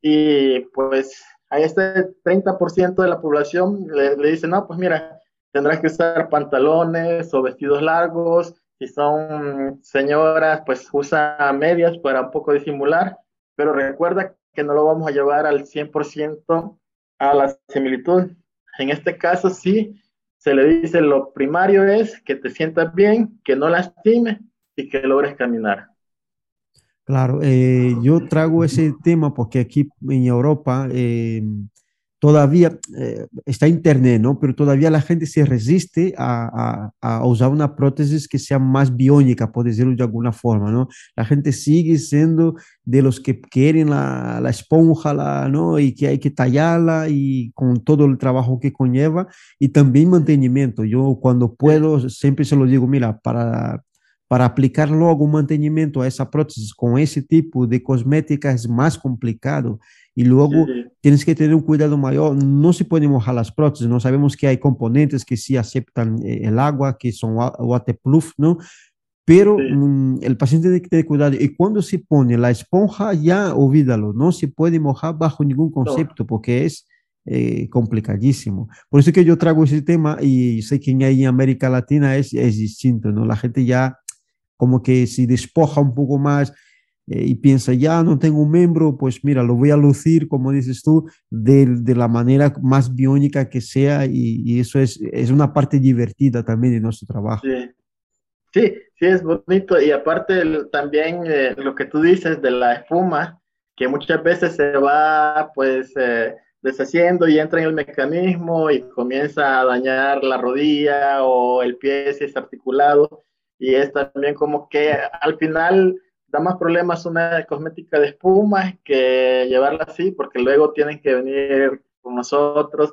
Y pues a este 30% de la población le, le dicen, no, pues mira, tendrás que usar pantalones o vestidos largos. Si son señoras, pues usa medias para un poco disimular. Pero recuerda que no lo vamos a llevar al 100% a la similitud. En este caso sí, se le dice lo primario es que te sientas bien, que no lastime y que logres caminar. Claro, eh, yo trago ese tema porque aquí en Europa eh, todavía eh, está internet, ¿no? Pero todavía la gente se resiste a, a, a, usar una prótesis que sea más biónica, por decirlo de alguna forma, ¿no? La gente sigue siendo de los que quieren la, la esponja, la, ¿no? Y que hay que tallarla y con todo el trabajo que conlleva y también mantenimiento. Yo cuando puedo siempre se lo digo, mira, para para aplicar luego un mantenimiento a esa prótesis con ese tipo de cosmética es más complicado y luego sí. tienes que tener un cuidado mayor. No se pueden mojar las prótesis, no sabemos que hay componentes que sí aceptan eh, el agua, que son waterproof, ¿no? pero mm, el paciente tiene que tener cuidado. Y cuando se pone la esponja, ya olvídalo, no se puede mojar bajo ningún concepto porque es eh, complicadísimo. Por eso que yo traigo ese tema y sé que en América Latina es, es distinto, ¿no? La gente ya como que se despoja un poco más eh, y piensa, ya no tengo un miembro, pues mira, lo voy a lucir, como dices tú, de, de la manera más biónica que sea y, y, eso es, es una parte divertida también de nuestro trabajo. Sí. Sí, sí, es bonito. Y aparte también eh, lo que tú dices de la espuma, que muchas veces se va pues eh, deshaciendo y entra en el mecanismo y comienza a dañar la rodilla o el pie si es articulado. Y es también como que al final da más problemas una cosmética de espuma que llevarla así, porque luego tienen que venir con nosotros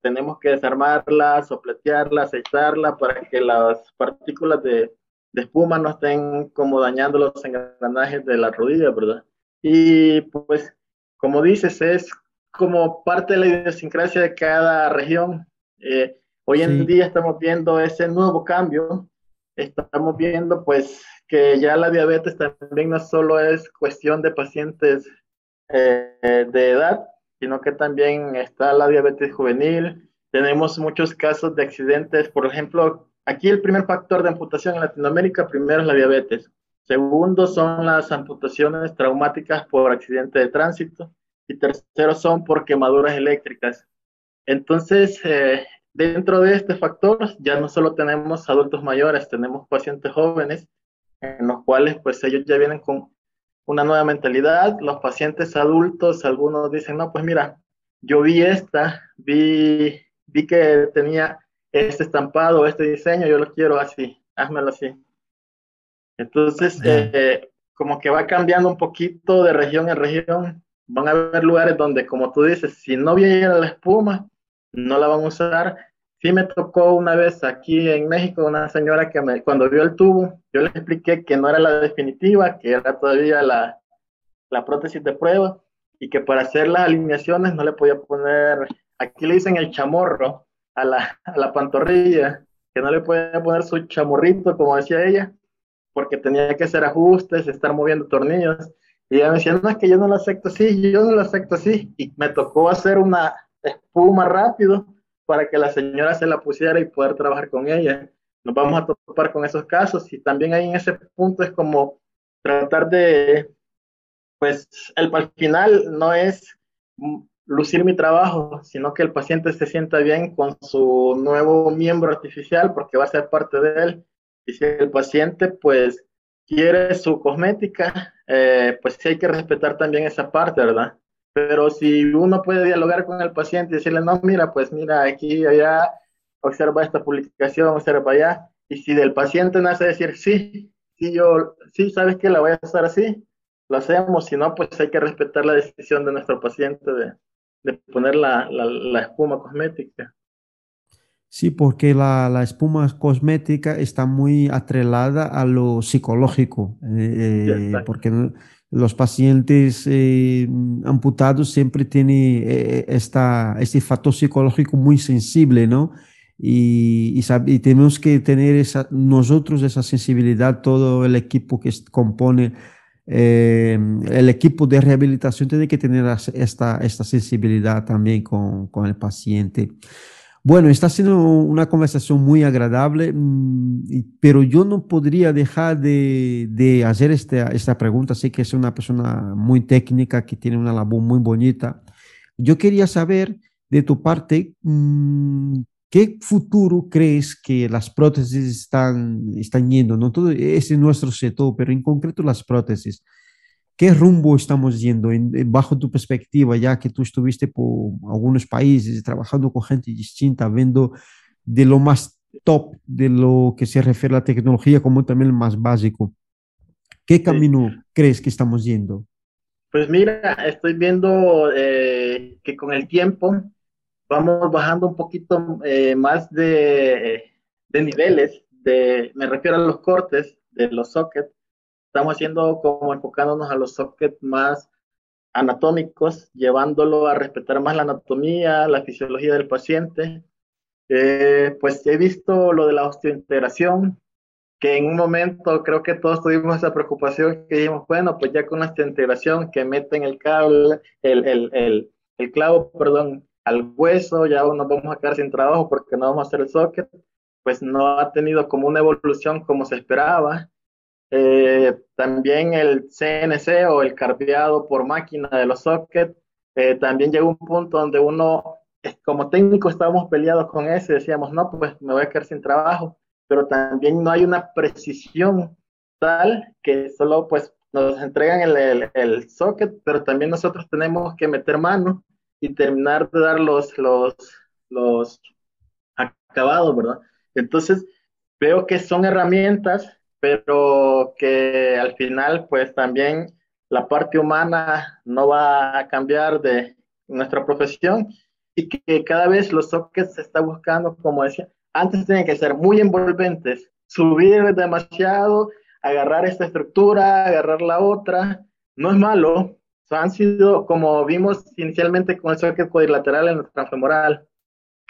tenemos que desarmarla, sopletearla, aceitarla para que las partículas de, de, espuma no estén como dañando los engranajes de la rodilla, ¿verdad? Y pues, como dices, es como parte de la idiosincrasia de cada región. Eh, hoy en día estamos viendo ese nuevo cambio, estamos viendo pues que ya la diabetes también no solo es cuestión de pacientes eh, de edad, sino que también está la diabetes juvenil. Tenemos muchos casos de accidentes, por ejemplo, aquí el primer factor de amputación en Latinoamérica, primero es la diabetes. Segundo son las amputaciones traumáticas por accidente de tránsito. Y tercero son por quemaduras eléctricas. Entonces, eh, dentro de este factor, ya no solo tenemos adultos mayores, tenemos pacientes jóvenes, en los cuales pues ellos ya vienen con una nueva mentalidad. Los pacientes adultos, algunos dicen, no, pues mira, yo vi esta, vi, vi que tenía este estampado, este diseño, yo lo quiero así, házmelo así. Entonces, eh, como que va cambiando un poquito de región en región. Van a haber lugares donde, como tú dices, si no viene la espuma, no la van a usar. Sí me tocó una vez aquí en México una señora que me, cuando vio el tubo, yo le expliqué que no era la definitiva, que era todavía la, la prótesis de prueba y que para hacer las alineaciones no le podía poner, aquí le dicen el chamorro a la, a la pantorrilla, que no le podía poner su chamorrito, como decía ella, porque tenía que hacer ajustes, estar moviendo tornillos. Y ella me decía, no, es que yo no lo acepto así, yo no lo acepto así. Y me tocó hacer una espuma rápido para que la señora se la pusiera y poder trabajar con ella. Nos vamos a topar con esos casos y también ahí en ese punto es como tratar de, pues el, al final no es lucir mi trabajo, sino que el paciente se sienta bien con su nuevo miembro artificial porque va a ser parte de él. Y si el paciente pues quiere su cosmética, eh, pues sí hay que respetar también esa parte, ¿verdad? Pero si uno puede dialogar con el paciente y decirle, no, mira, pues mira, aquí, allá, observa esta publicación, observa allá, y si del paciente nace decir, sí, sí, yo, sí, sabes que la voy a hacer así, lo hacemos, si no, pues hay que respetar la decisión de nuestro paciente de, de poner la, la, la, espuma cosmética. Sí, porque la, la, espuma cosmética está muy atrelada a lo psicológico, eh, porque los pacientes eh, amputados siempre tienen eh, esta, este factor psicológico muy sensible, ¿no? Y, y, y, tenemos que tener esa, nosotros esa sensibilidad, todo el equipo que compone eh, el equipo de rehabilitación tiene que tener esta, esta sensibilidad también con, con el paciente. Bueno, está siendo una conversación muy agradable, mm, pero yo no podría dejar de, de hacer esta, esta pregunta. Sé que es una persona muy técnica, que tiene una labor muy bonita. Yo quería saber de tu parte, mm, ¿qué futuro crees que las prótesis están, están yendo? No todo es nuestro sector, pero en concreto las prótesis. ¿Qué rumbo estamos yendo en, bajo tu perspectiva, ya que tú estuviste por algunos países trabajando con gente distinta, viendo de lo más top de lo que se refiere a la tecnología como también el más básico? ¿Qué camino crees que estamos yendo? Pues mira, estoy viendo eh, que con el tiempo vamos bajando un poquito eh, más de, de niveles, de, me refiero a los cortes de los sockets estamos haciendo como enfocándonos a los sockets más anatómicos, llevándolo a respetar más la anatomía, la fisiología del paciente. Eh, pues he visto lo de la osteointegración, que en un momento creo que todos tuvimos esa preocupación que dijimos, bueno, pues ya con esta integración que meten el cable, el, el, el, el clavo, perdón, al hueso, ya nos vamos a quedar sin trabajo porque no vamos a hacer el socket, pues no ha tenido como una evolución como se esperaba. Eh, también el CNC o el carpeado por máquina de los sockets, eh, también llegó un punto donde uno, como técnico, estábamos peleados con eso y decíamos, no, pues me voy a quedar sin trabajo pero también no hay una precisión tal que solo pues nos entregan el, el, socket, pero también nosotros tenemos que meter mano y terminar de dar los, los, los acabados, ¿verdad? Entonces, veo que son herramientas, pero que al final pues también la parte humana no va a cambiar de nuestra profesión y que cada vez los sockets se está buscando, como decía, antes tienen que ser muy envolventes, subir demasiado, agarrar esta estructura, agarrar la otra, no es malo, han sido como vimos inicialmente con el socket cuadrilateral en el transfemoral,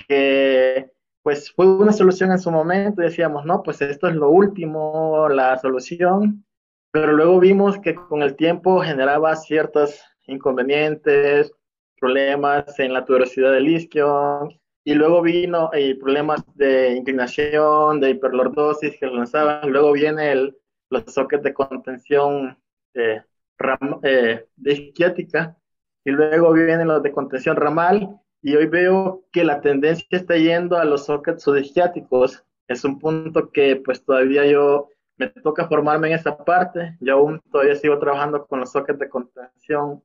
que pues fue una solución en su momento, decíamos, no, pues esto es lo último, la solución, pero luego vimos que con el tiempo generaba ciertos inconvenientes, problemas en la tuberosidad del isquio, y luego vino eh, problemas de inclinación, de hiperlordosis que lanzaban, luego viene el, los sockets de contención eh, eh, de isquiática, y luego vienen los de contención ramal, y hoy veo que la tendencia está yendo a los sockets subisquiáticos. Es un punto que pues todavía yo me toca formarme en esa parte, yo aún todavía sigo trabajando con los sockets de contención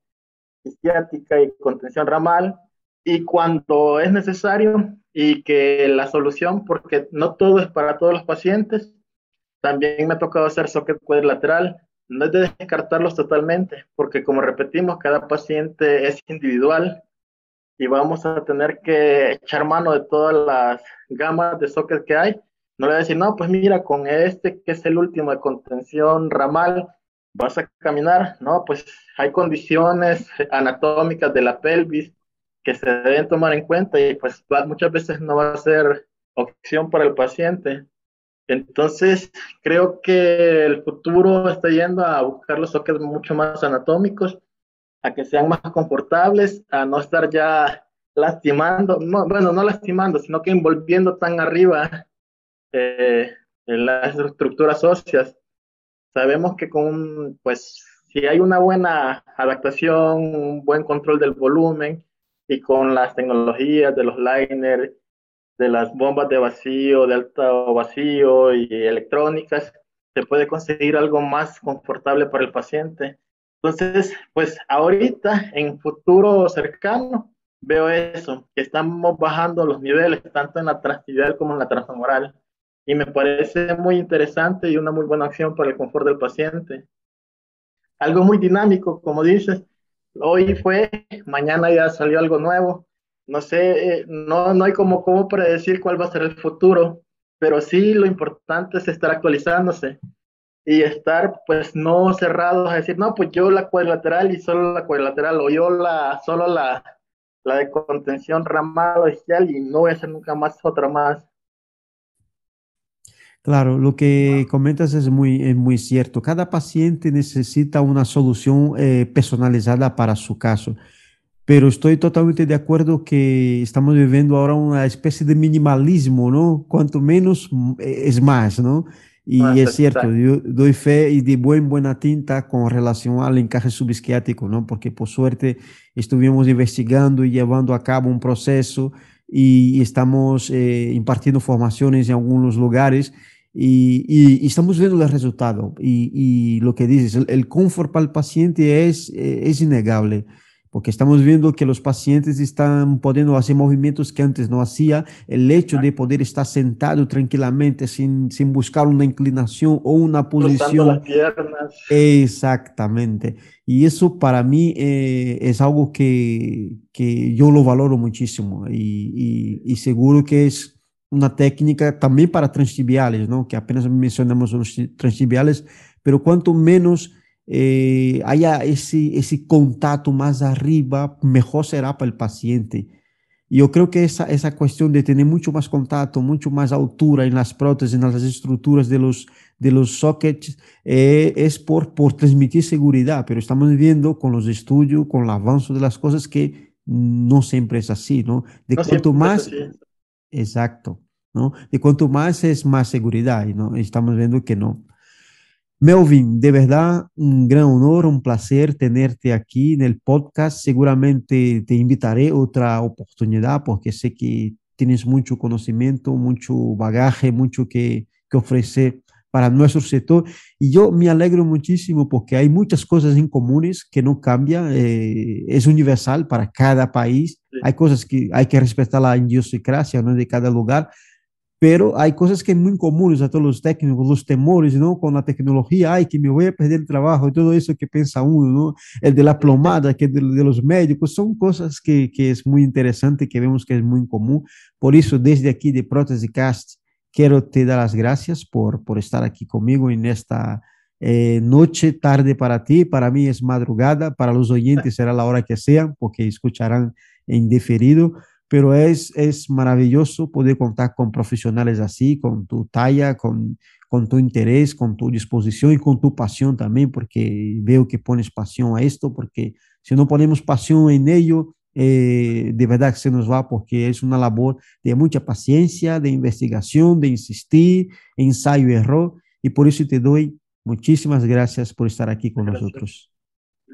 isquiática y contención ramal, y cuando es necesario y que la solución, porque no todo es para todos los pacientes, también me ha tocado hacer socket cuadrilateral, no es de descartarlos totalmente, porque como repetimos, cada paciente es individual y vamos a tener que echar mano de todas las gamas de socket que hay. No le voy a decir, no, pues mira, con este que es el último de contención ramal, vas a caminar. No, pues hay condiciones anatómicas de la pelvis, que se deben tomar en cuenta y pues muchas veces no va a ser opción para el paciente. Entonces, creo que el futuro está yendo a buscar los sockets mucho más anatómicos, a que sean más confortables, a no estar ya lastimando, no, bueno, no lastimando, sino que envolviendo tan arriba eh, en las estructuras óseas. Sabemos que con, pues, si hay una buena adaptación, un buen control del volumen, y con las tecnologías de los liners, de las bombas de vacío, de alto vacío y electrónicas, se puede conseguir algo más confortable para el paciente. Entonces, pues ahorita, en futuro cercano, veo eso, que estamos bajando los niveles, tanto en la transidial como en la transfemoral. Y me parece muy interesante y una muy buena acción para el confort del paciente. Algo muy dinámico, como dices, hoy fue, mañana ya salió algo nuevo. No sé, eh, no, no hay como cómo predecir cuál va a ser el futuro, pero sí lo importante es estar actualizándose y estar pues no cerrados a decir, no, pues yo la cuadrilateral y solo la cuadrilateral, o yo la, solo la, la de contención ramal o y no voy a hacer nunca más otra más. Claro, lo que comentas es muy, muy cierto. Cada paciente necesita una solución eh, personalizada para su caso. Pero estoy totalmente de acuerdo que estamos viviendo ahora una especie de minimalismo, ¿no? Cuanto menos mm, es más, ¿no? Y es cierto, yo doy fe y de buen, buena tinta con relación al encaje subisquiático, ¿no? Porque por suerte estuvimos investigando y llevando a cabo un proceso y estamos eh, impartiendo formaciones en algunos lugares y, estamos viendo el resultado. Y, lo que dices, el, el, confort para el paciente es, eh, es innegable, porque estamos viendo que los pacientes están pudiendo hacer movimientos que antes no hacía. El hecho de poder estar sentado tranquilamente sin, sin buscar una inclinación o una posición. Las piernas. Exactamente. Y eso para mí eh, es algo que, que yo lo valoro muchísimo y, y seguro que es una técnica también para transtibiales, ¿no? que apenas mencionamos los transtibiales, pero cuanto menos eh, haya ese, ese contacto más arriba, mejor será para el paciente. yo creo que esa, esa cuestión de tener mucho más contacto, mucho más altura en las prótesis, en las estructuras de los, de los sockets, eh, es por, por transmitir seguridad, pero estamos viendo con los estudios, con el avance de las cosas que no siempre es así, ¿no? De cuanto más... Exacto, ¿no? De cuanto más es más seguridad, ¿no? Estamos viendo que no. Melvin, de verdad, un gran honor, un placer tenerte aquí en el podcast. Seguramente te invitaré otra oportunidad porque sé que tienes mucho conocimiento, mucho bagaje, mucho que, que ofrecer para nuestro sector. Y yo me alegro muchísimo porque hay muchas cosas en comunes que no cambian, eh, es universal para cada país. Hay cosas que hay que respetar la idiosincrasia ¿no? de cada lugar, pero hay cosas que son muy comunes a todos los técnicos, los temores, ¿no? Con la tecnología, ay, que me voy a perder el trabajo, y todo eso que piensa uno, ¿no? El de la plomada, que de, de los médicos, son cosas que, que, es muy interesante, que vemos que es muy común. Por eso, desde aquí de Prótesis Cast, quiero te dar las gracias por, por estar aquí conmigo en esta eh, noche, tarde para ti, para mí es madrugada, para los oyentes será la hora que sea, porque escucharán en diferido pero es, es maravilloso poder contar con profesionales así, con tu talla, con, con tu interés, con tu disposición y con tu pasión también, porque veo que pones pasión a esto, porque si no ponemos pasión en ello, eh, de verdad que se nos va, porque es una labor de mucha paciencia, de investigación, de insistir, ensayo y error, y por eso te doy muchísimas gracias por estar aquí con nosotros.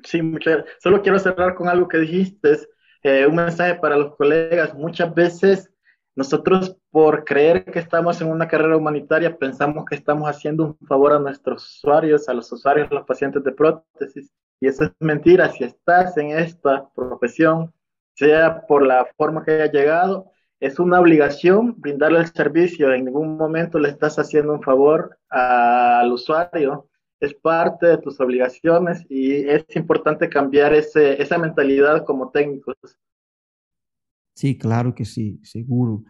Sí, muchas Solo quiero cerrar con algo que dijiste. Un mensaje para los colegas. Muchas veces nosotros por creer que estamos en una carrera humanitaria pensamos que estamos haciendo un favor a nuestros usuarios, a los usuarios, a los pacientes de prótesis. Y eso es mentira. Si estás en esta profesión, sea por la forma que haya llegado, es una obligación brindarle el servicio. En ningún momento le estás haciendo un favor al usuario es parte de tus obligaciones y es importante cambiar ese, esa mentalidad como técnicos. Sí, claro que sí, seguro.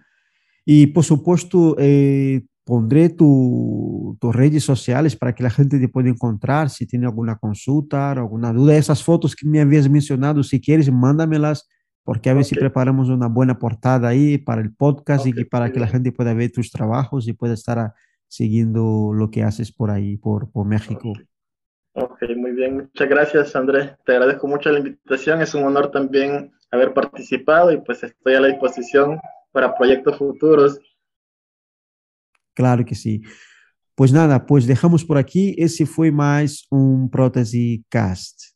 Y por supuesto, eh, pondré tus redes sociales para que la gente te pueda encontrar si tiene alguna consulta, alguna duda. Esas fotos que me habías mencionado, si quieres, mándamelas, porque a ver si preparamos una buena portada ahí para el podcast y para que la gente pueda ver tus trabajos y pueda estar siguiendo lo que haces por ahí, por, por México. Ok, muy bien. Muchas gracias, Andrés. Te agradezco mucho la invitación. Es un honor también haber participado y pues estoy a la disposición para proyectos futuros. Claro que sí. Pues nada, pues dejamos por aquí. Ese fue más un Prótesis Cast.